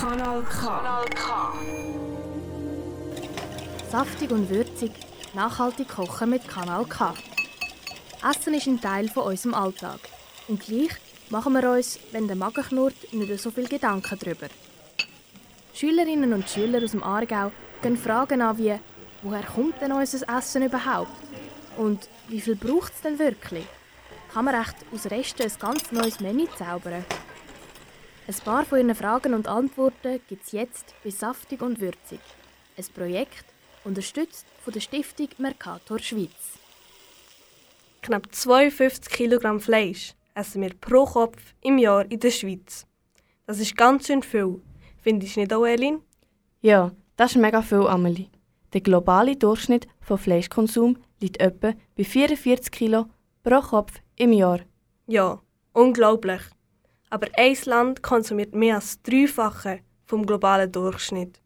Kanal K. Kanal K. Saftig und würzig, nachhaltig kochen mit Kanal K. Essen ist ein Teil von unserem Alltag. Und gleich machen wir uns, wenn der Magen knurrt, nicht so viel Gedanken darüber. Schülerinnen und Schüler aus dem Aargau gehen Fragen an wie «Woher kommt denn unser Essen überhaupt?» und «Wie viel braucht es denn wirklich?» Kann man echt aus Resten ein ganz neues Menü zaubern? Ein paar von Ihren Fragen und Antworten gibt es jetzt bei Saftig und Würzig. Ein Projekt, unterstützt von der Stiftung Mercator Schweiz. Knapp 52 Kilogramm Fleisch essen wir pro Kopf im Jahr in der Schweiz. Das ist ganz schön viel. Findest du nicht auch, Elin? Ja, das ist mega viel, Amelie. Der globale Durchschnitt von Fleischkonsum liegt etwa bei 44 Kilo pro Kopf im Jahr. Ja, unglaublich. Aber ein Land konsumiert mehr als Dreifache vom globalen Durchschnitt.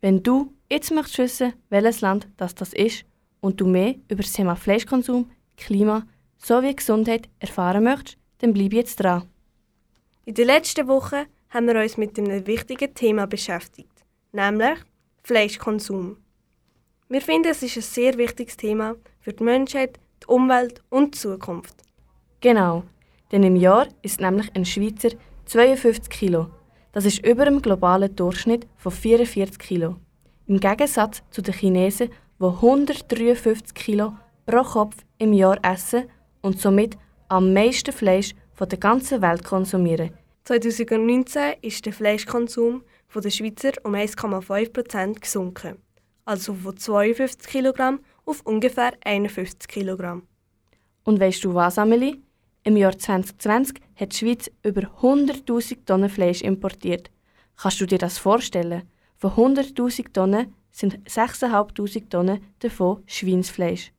Wenn du jetzt möchtest wissen, welches Land das, das ist und du mehr über das Thema Fleischkonsum, Klima sowie Gesundheit erfahren möchtest, dann bleib jetzt dran. In den letzten Wochen haben wir uns mit einem wichtigen Thema beschäftigt, nämlich Fleischkonsum. Wir finden, es ist ein sehr wichtiges Thema für die Menschheit, die Umwelt und die Zukunft. Genau, denn im Jahr ist nämlich ein Schweizer 52 Kilo. Das ist über dem globalen Durchschnitt von 44 Kilo. Im Gegensatz zu den Chinesen, die 153 Kilo pro Kopf im Jahr essen und somit am meisten Fleisch von der ganzen Welt konsumieren. 2019 ist der Fleischkonsum der Schweizer um 1,5 Prozent gesunken, also von 52 Kilogramm auf ungefähr 51 Kilogramm. Und weißt du was, Amelie? Im Jahr 2020 hat die Schweiz über 100.000 Tonnen Fleisch importiert. Kannst du dir das vorstellen? Von 100.000 Tonnen sind 6.500 Tonnen davon Schweinsfleisch.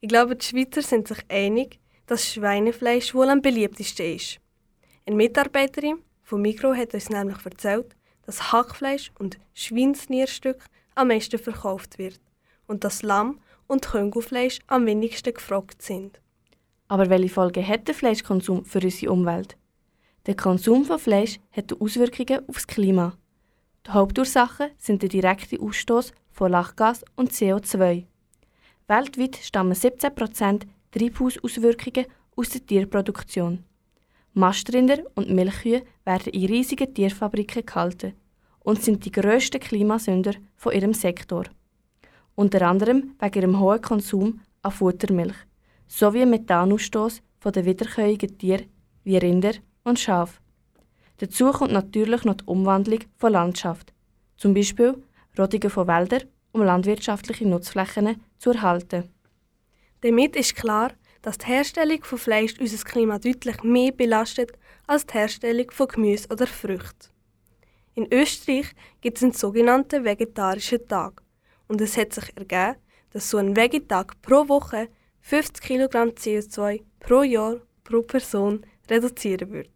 Ich glaube, die Schweizer sind sich einig, dass Schweinefleisch wohl am beliebtesten ist. Eine Mitarbeiterin von Mikro hat uns nämlich erzählt, dass Hackfleisch und Schweinsnierstück am meisten verkauft wird und dass Lamm- und Küngufleisch am wenigsten gefragt sind. Aber welche Folgen hat der Fleischkonsum für unsere Umwelt? Der Konsum von Fleisch hat Auswirkungen auf das Klima. Die Hauptursachen sind der direkte Ausstoß von Lachgas und CO2. Weltweit stammen 17% Treibhausauswirkungen aus der Tierproduktion. Mastrinder und Milchkühe werden in riesigen Tierfabriken gehalten und sind die grössten Klimasünder von ihrem Sektor. Unter anderem wegen ihrem hohen Konsum an Futtermilch sowie Methanausstoß von den wiederkäuigen Tieren wie Rinder und Schaf. Dazu kommt natürlich noch die Umwandlung von Landschaft, zum Beispiel Rodigen von Wäldern, um landwirtschaftliche Nutzflächen zu erhalten. Damit ist klar, dass die Herstellung von Fleisch unser Klima deutlich mehr belastet als die Herstellung von Gemüse oder Früchten. In Österreich gibt es einen sogenannten vegetarischen Tag und es hat sich ergeben, dass so ein Vegetag pro Woche 50 Kilogramm CO2 pro Jahr pro Person reduzieren wird.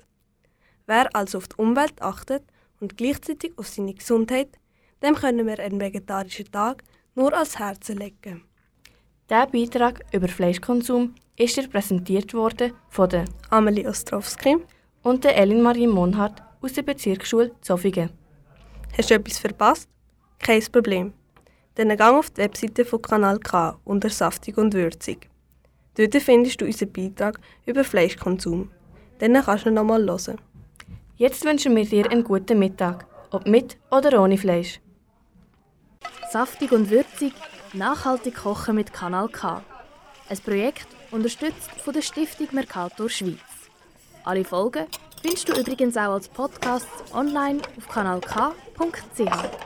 Wer also auf die Umwelt achtet und gleichzeitig auf seine Gesundheit, dem können wir einen vegetarischen Tag nur ans Herzen legen. Der Beitrag über Fleischkonsum ist dir präsentiert worden von der Amelie Ostrowski und der Elin Marie Monhardt aus der Bezirksschule Zofingen. Hast du etwas verpasst? Kein Problem. Dann gang auf die Webseite von Kanal K unter Saftig und Würzig. Dort findest du unseren Beitrag über Fleischkonsum. Dann kannst du ihn nochmal hören. Jetzt wünschen wir dir einen guten Mittag, ob mit oder ohne Fleisch. Saftig und würzig, nachhaltig kochen mit Kanal K. Ein Projekt unterstützt von der Stiftung Mercator Schweiz. Alle Folgen findest du übrigens auch als Podcast online auf kanalk.ch.